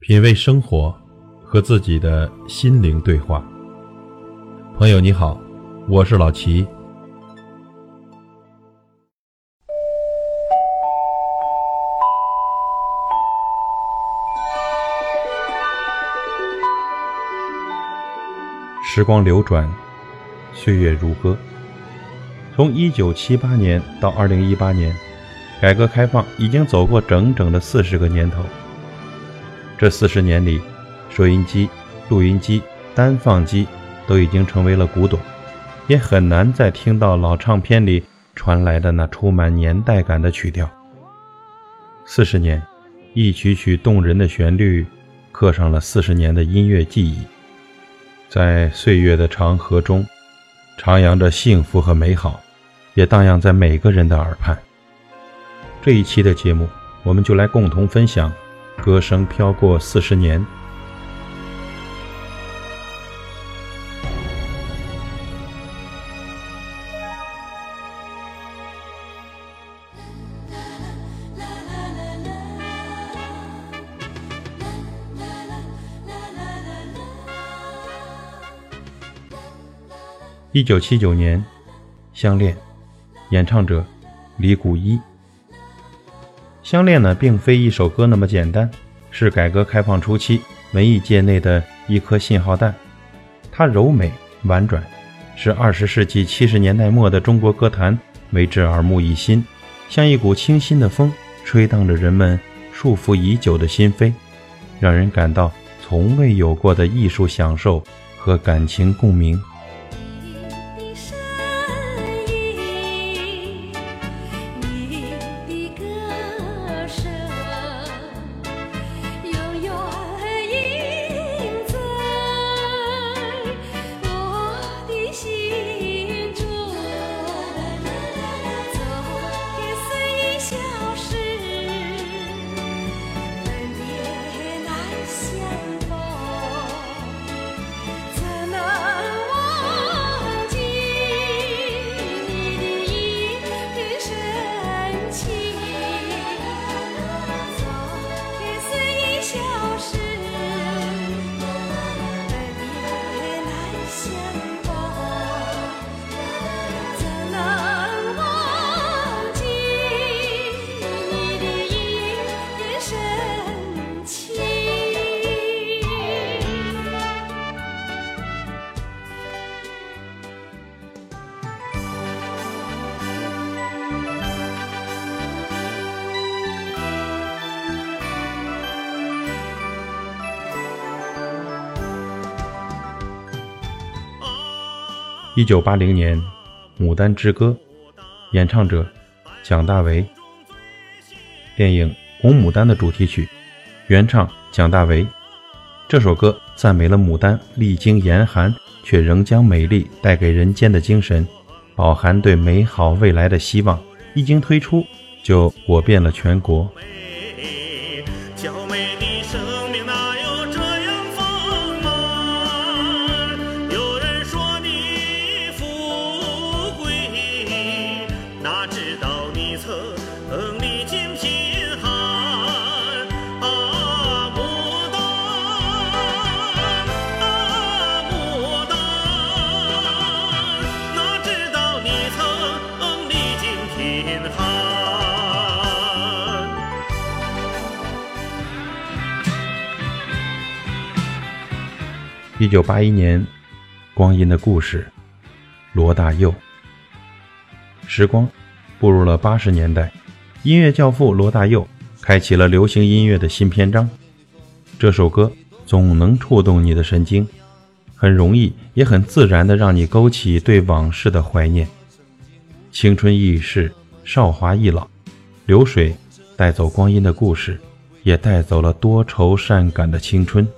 品味生活，和自己的心灵对话。朋友你好，我是老齐。时光流转，岁月如歌。从一九七八年到二零一八年，改革开放已经走过整整的四十个年头。这四十年里，收音机、录音机、单放机都已经成为了古董，也很难再听到老唱片里传来的那充满年代感的曲调。四十年，一曲曲动人的旋律，刻上了四十年的音乐记忆，在岁月的长河中，徜徉着幸福和美好，也荡漾在每个人的耳畔。这一期的节目，我们就来共同分享。歌声飘过四十年。一九七九年，《相恋》，演唱者李谷一。相恋呢，并非一首歌那么简单，是改革开放初期文艺界内的一颗信号弹。它柔美婉转，是二十世纪七十年代末的中国歌坛为之耳目一新，像一股清新的风，吹荡着人们束缚已久的心扉，让人感到从未有过的艺术享受和感情共鸣。一九八零年，《牡丹之歌》，演唱者蒋大为。电影《红牡丹》的主题曲，原唱蒋大为。这首歌赞美了牡丹历经严寒却仍将美丽带给人间的精神，饱含对美好未来的希望。一经推出，就火遍了全国。一九八一年，《光阴的故事》，罗大佑。时光步入了八十年代，音乐教父罗大佑开启了流行音乐的新篇章。这首歌总能触动你的神经，很容易也很自然地让你勾起对往事的怀念。青春易逝，韶华易老，流水带走光阴的故事，也带走了多愁善感的青春。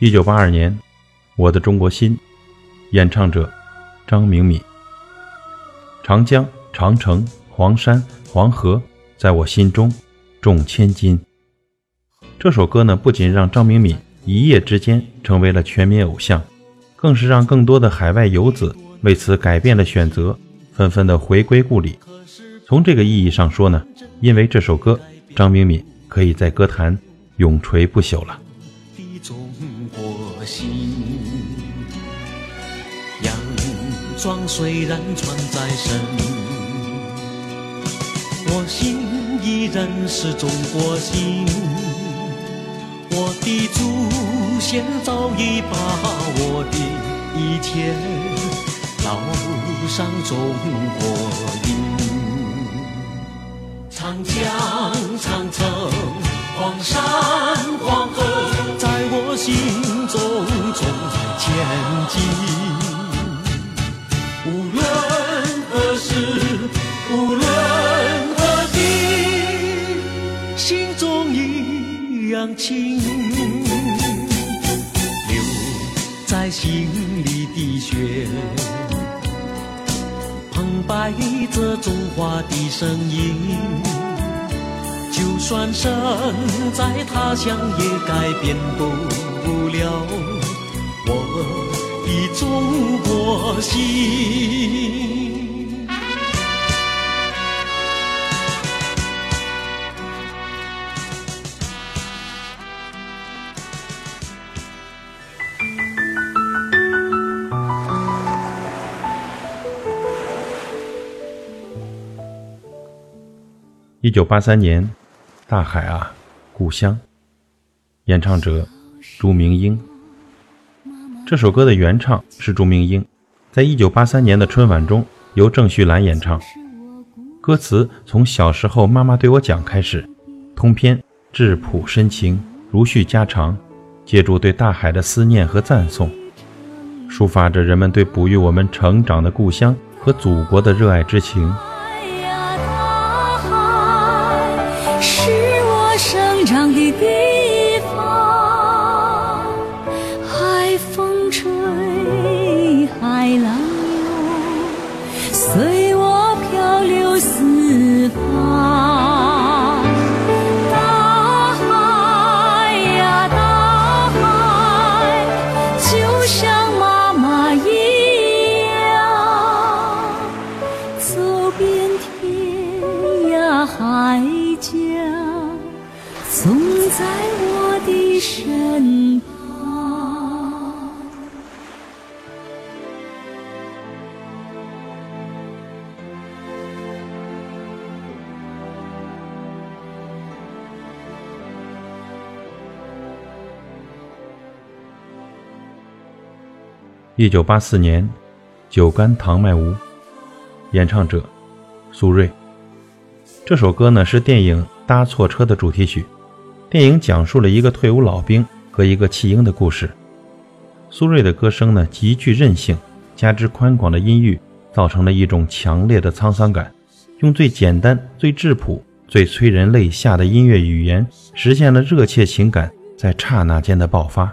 一九八二年，《我的中国心》，演唱者张明敏。长江、长城、黄山、黄河，在我心中重千斤。这首歌呢，不仅让张明敏一夜之间成为了全民偶像，更是让更多的海外游子为此改变了选择，纷纷的回归故里。从这个意义上说呢，因为这首歌，张明敏可以在歌坛永垂不朽了。心，洋装虽然穿在身，我心依然是中国心。我的祖先早已把我的一切烙上中国印。长江、长城、黄山、黄河，在我心中重在千金。无论何时，无论何地，心中一样亲。留在心里的血，澎湃着中华的声音。就算身在他乡，也改变不了我的中国心。一九八三年。大海啊，故乡。演唱者朱明英。这首歌的原唱是朱明英，在一九八三年的春晚中由郑绪岚演唱。歌词从小时候妈妈对我讲开始，通篇质朴深情，如叙家常，借助对大海的思念和赞颂，抒发着人们对哺育我们成长的故乡和祖国的热爱之情。一九八四年，《酒干倘卖无》，演唱者苏芮。这首歌呢是电影《搭错车》的主题曲。电影讲述了一个退伍老兵和一个弃婴的故事。苏芮的歌声呢极具韧性，加之宽广的音域，造成了一种强烈的沧桑感。用最简单、最质朴、最催人泪下的音乐语言，实现了热切情感在刹那间的爆发。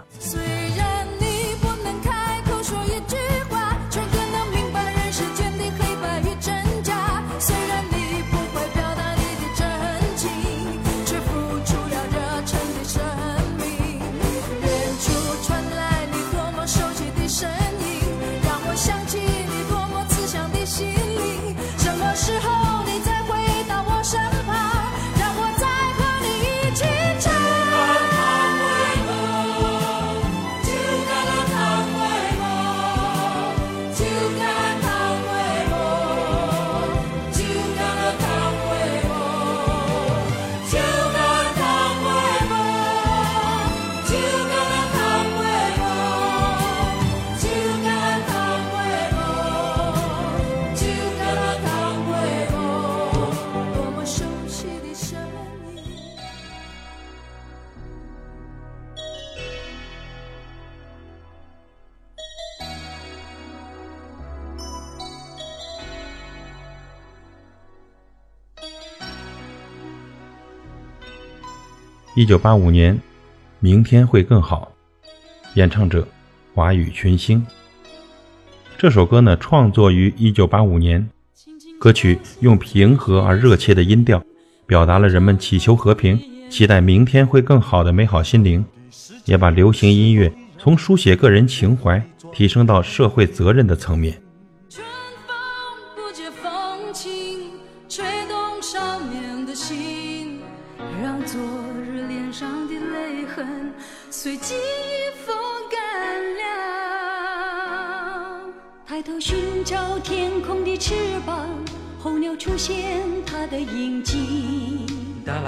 一九八五年，明天会更好。演唱者华语群星。这首歌呢，创作于1985年。歌曲用平和而热切的音调，表达了人们祈求和平、期待明天会更好的美好心灵，也把流行音乐从书写个人情怀提升到社会责任的层面。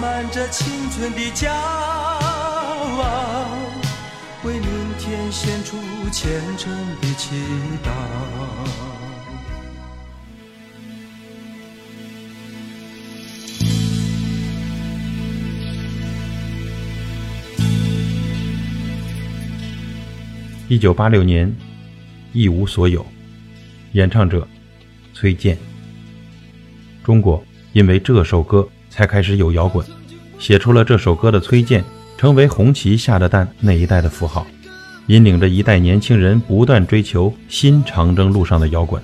满着青春的骄傲，为明天献出虔诚的祈祷。一九八六年，《一无所有》，演唱者崔健。中国因为这首歌才开始有摇滚，写出了这首歌的崔健，成为红旗下的蛋那一代的符号，引领着一代年轻人不断追求新长征路上的摇滚。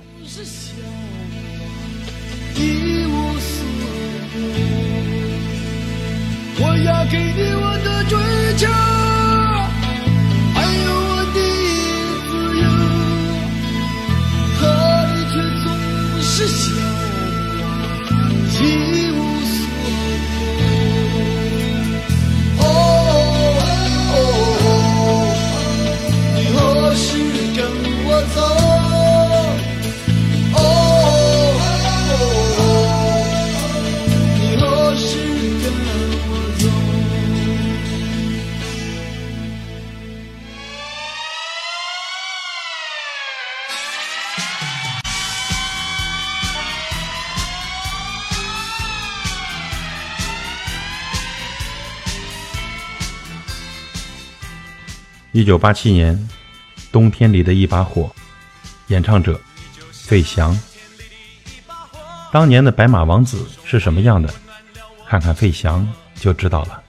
我要给你我的追求，一九八七年，《冬天里的一把火》，演唱者费翔。当年的白马王子是什么样的？看看费翔就知道了。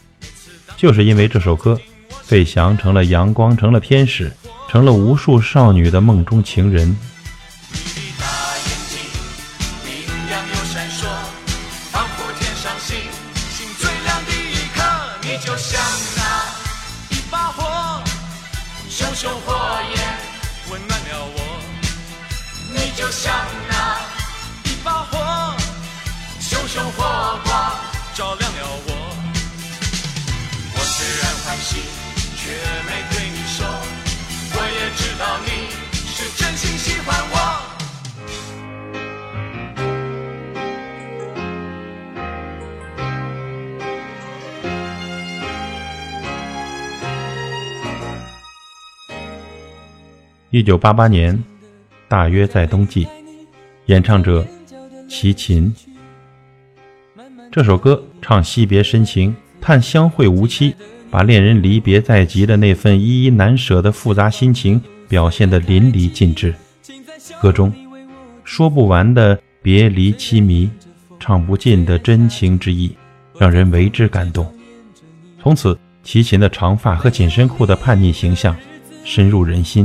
就是因为这首歌，费翔成了阳光，成了天使，成了无数少女的梦中情人。火焰温暖了我。你就像那一把火，熊熊火光照亮了我。我虽然欢喜，却没对你说，我也知道你是真心喜欢我。一九八八年，大约在冬季，演唱者齐秦。这首歌唱惜别深情，叹相会无期，把恋人离别在即的那份依依难舍的复杂心情表现得淋漓尽致。歌中说不完的别离凄迷，唱不尽的真情之意，让人为之感动。从此，齐秦的长发和紧身裤的叛逆形象深入人心。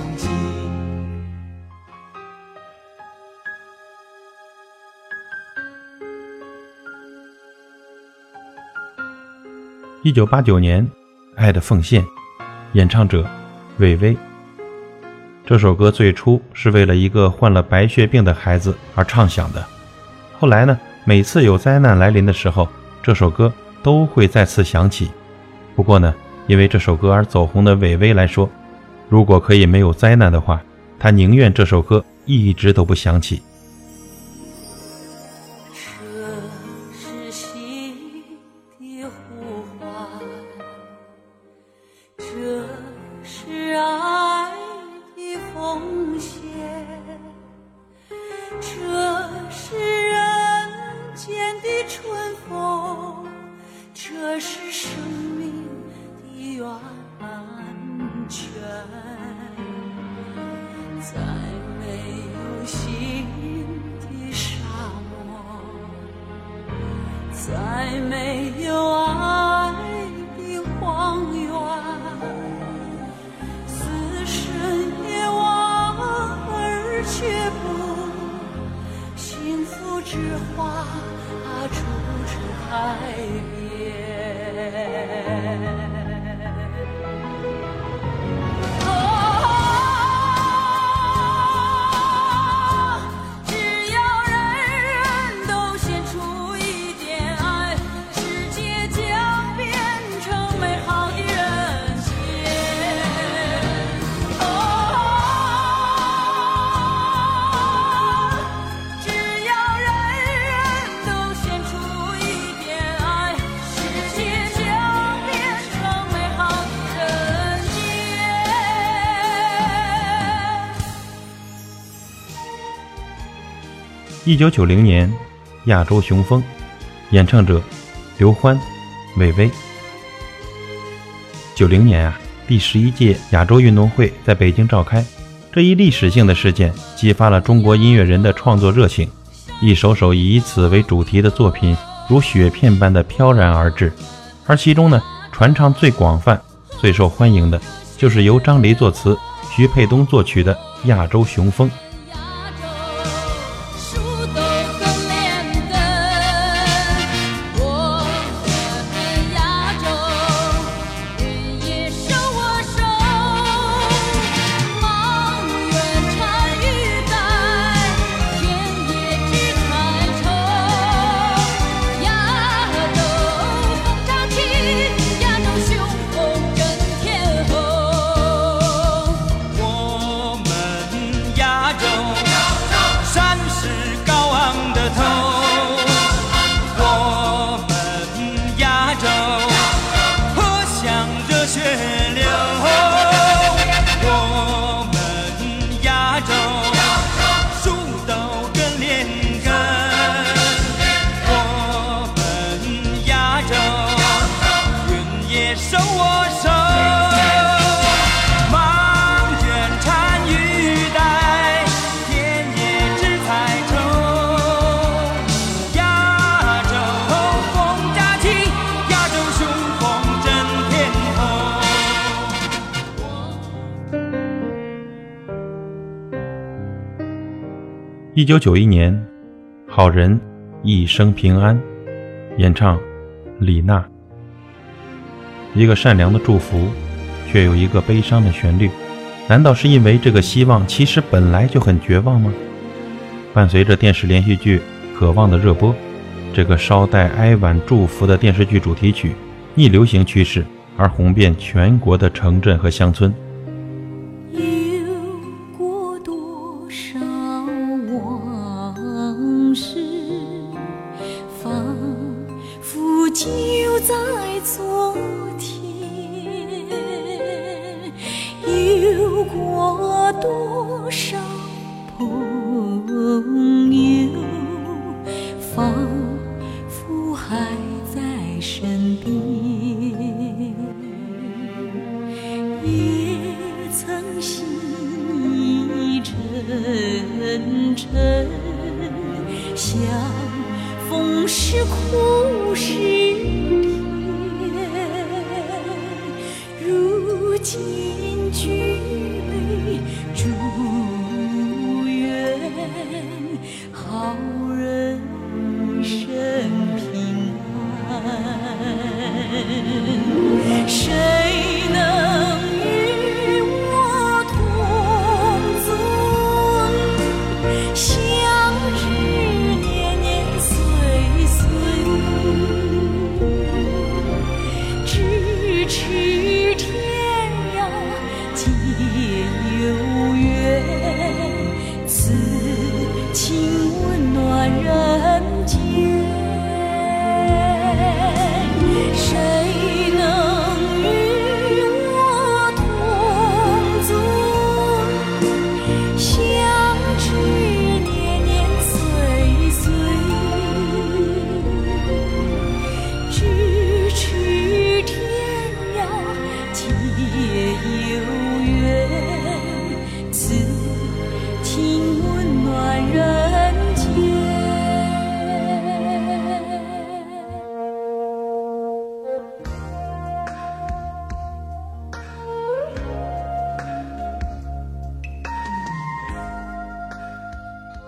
一九八九年，《爱的奉献》，演唱者韦唯。这首歌最初是为了一个患了白血病的孩子而唱响的，后来呢，每次有灾难来临的时候，这首歌都会再次响起。不过呢，因为这首歌而走红的韦唯来说，如果可以没有灾难的话，他宁愿这首歌一直都不响起。这是心的呼唤，这是爱。爱。一九九零年，亚洲雄风，演唱者刘欢、韦唯。九零年啊，第十一届亚洲运动会在北京召开，这一历史性的事件激发了中国音乐人的创作热情，一首首以此为主题的作品如雪片般的飘然而至，而其中呢，传唱最广泛、最受欢迎的，就是由张黎作词、徐沛东作曲的《亚洲雄风》。一九九一年，《好人一生平安》，演唱李娜。一个善良的祝福，却有一个悲伤的旋律，难道是因为这个希望其实本来就很绝望吗？伴随着电视连续剧《渴望》的热播，这个稍带哀婉祝福的电视剧主题曲逆流行趋势而红遍全国的城镇和乡村。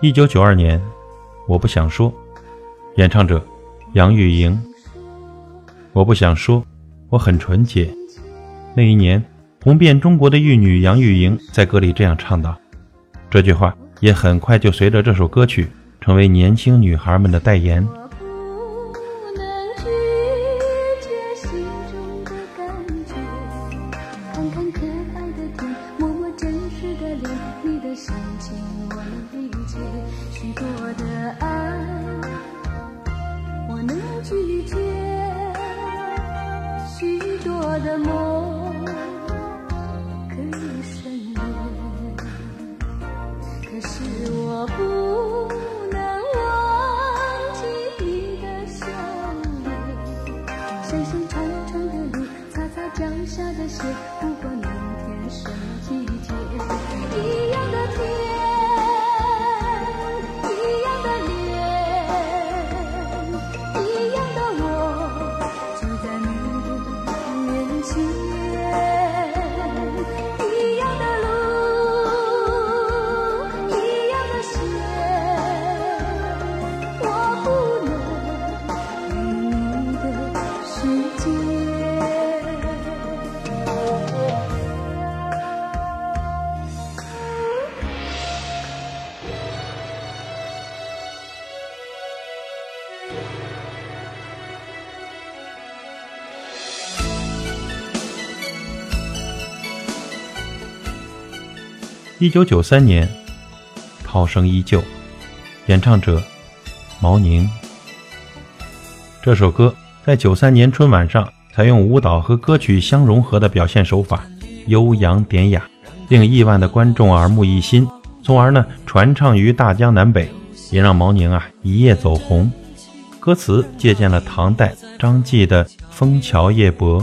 一九九二年，我不想说，演唱者杨钰莹。我不想说，我很纯洁。那一年，红遍中国的玉女杨钰莹在歌里这样唱道。这句话也很快就随着这首歌曲成为年轻女孩们的代言。我的梦。一九九三年，涛声依旧，演唱者毛宁。这首歌在九三年春晚上采用舞蹈和歌曲相融合的表现手法，悠扬典雅，令亿万的观众耳目一新，从而呢传唱于大江南北，也让毛宁啊一夜走红。歌词借鉴了唐代张继的《枫桥夜泊》。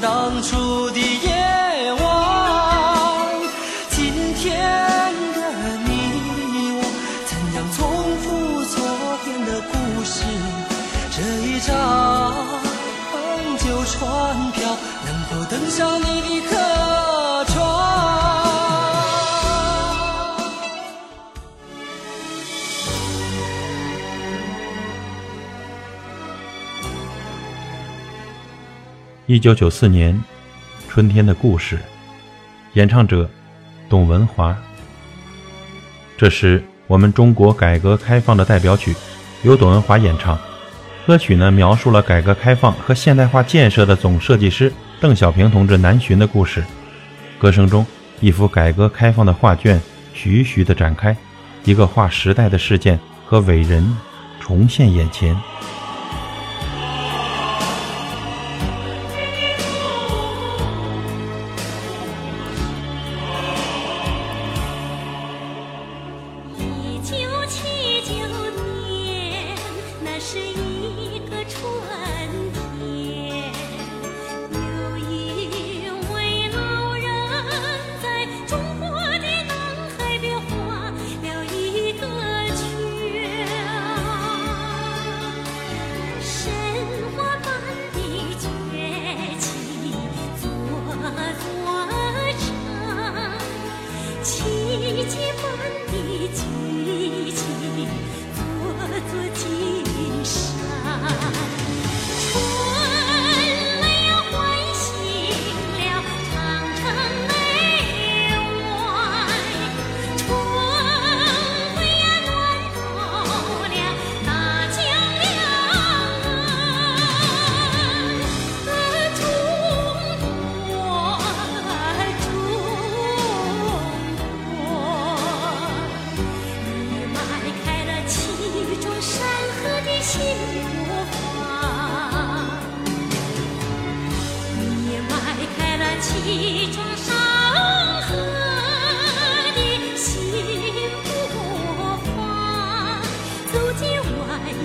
当初的夜一九九四年，《春天的故事》，演唱者董文华。这是我们中国改革开放的代表曲，由董文华演唱。歌曲呢，描述了改革开放和现代化建设的总设计师邓小平同志南巡的故事。歌声中，一幅改革开放的画卷徐徐地展开，一个划时代的事件和伟人重现眼前。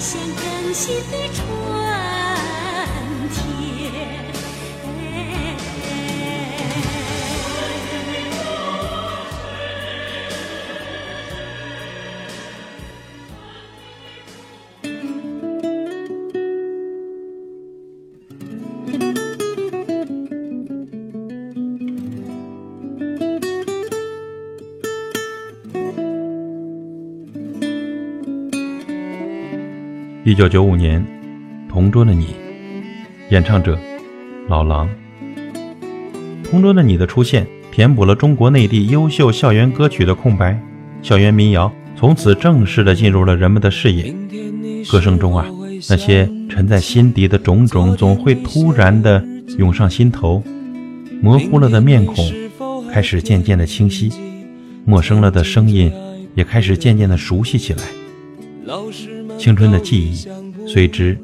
像更新的春天。一九九五年，《同桌的你》，演唱者老狼。《同桌的你》的出现，填补了中国内地优秀校园歌曲的空白，校园民谣从此正式的进入了人们的视野。歌声中啊，那些沉在心底的种种，总会突然的涌上心头。模糊了的面孔开始渐渐的清晰，陌生了的声音也开始渐渐的熟悉起来。青春的记忆随之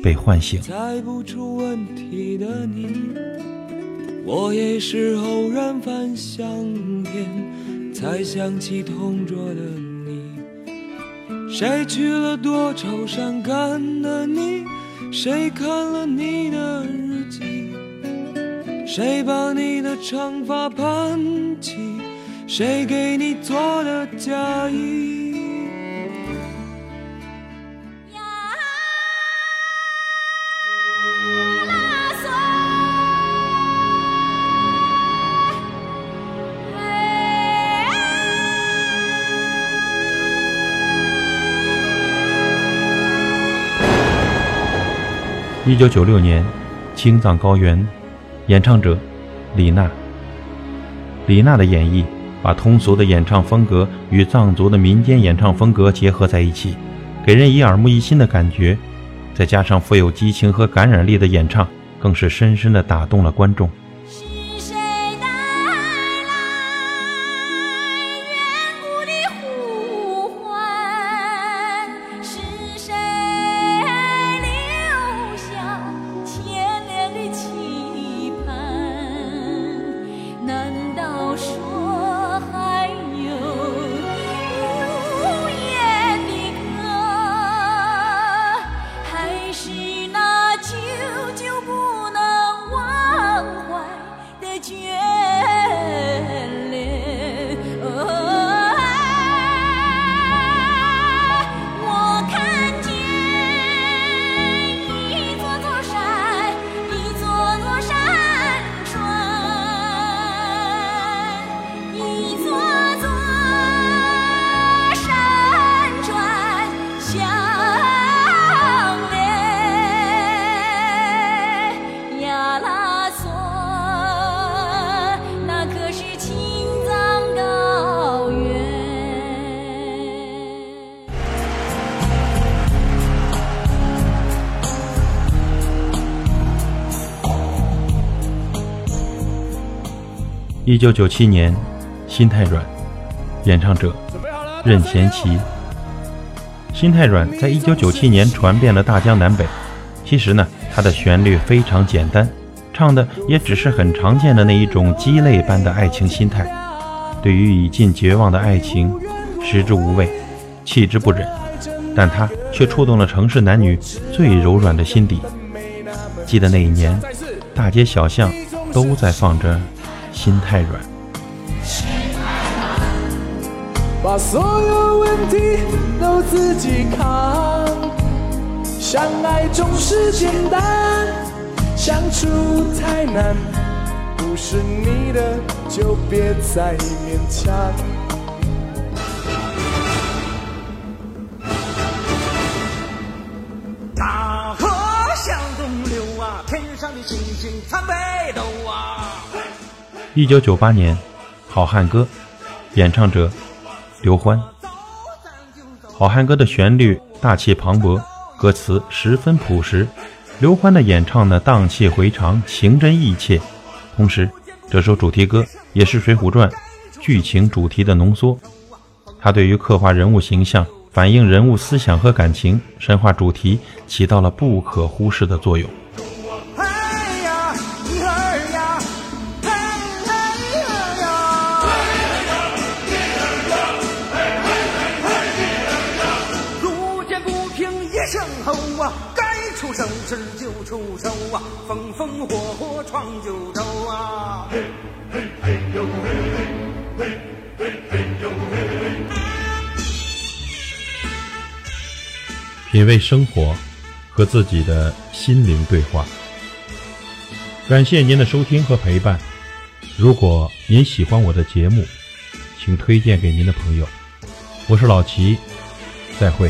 被唤醒。猜不出问题的你，我也是偶然翻相片，才想起同桌的你。谁去了多愁善感的你？谁看了你的日记？谁把你的长发盘起？谁给你做的嫁衣？一九九六年，《青藏高原》，演唱者李娜。李娜的演绎把通俗的演唱风格与藏族的民间演唱风格结合在一起，给人以耳目一新的感觉。再加上富有激情和感染力的演唱，更是深深地打动了观众。一九九七年，《心太软》，演唱者任贤齐。《心太软》在一九九七年传遍了大江南北。其实呢，它的旋律非常简单，唱的也只是很常见的那一种鸡肋般的爱情心态。对于已近绝望的爱情，食之无味，弃之不忍，但它却触动了城市男女最柔软的心底。记得那一年，大街小巷都在放着《心太软》。把所有问题都自己扛。相爱总是简单，相处太难。不是你的就别再勉强。大河向东流啊，天上的星星参北斗啊。一九九八年，《好汉歌》，演唱者刘欢。《好汉歌》的旋律大气磅礴，歌词十分朴实。刘欢的演唱呢，荡气回肠，情真意切。同时，这首主题歌也是《水浒传》剧情主题的浓缩。它对于刻画人物形象、反映人物思想和感情、神话主题起到了不可忽视的作用。风风火火闯九州啊。嘿，嘿，嘿呦嘿，嘿，嘿，嘿呦嘿品味生活，和自己的心灵对话。感谢您的收听和陪伴。如果您喜欢我的节目，请推荐给您的朋友。我是老齐，再会。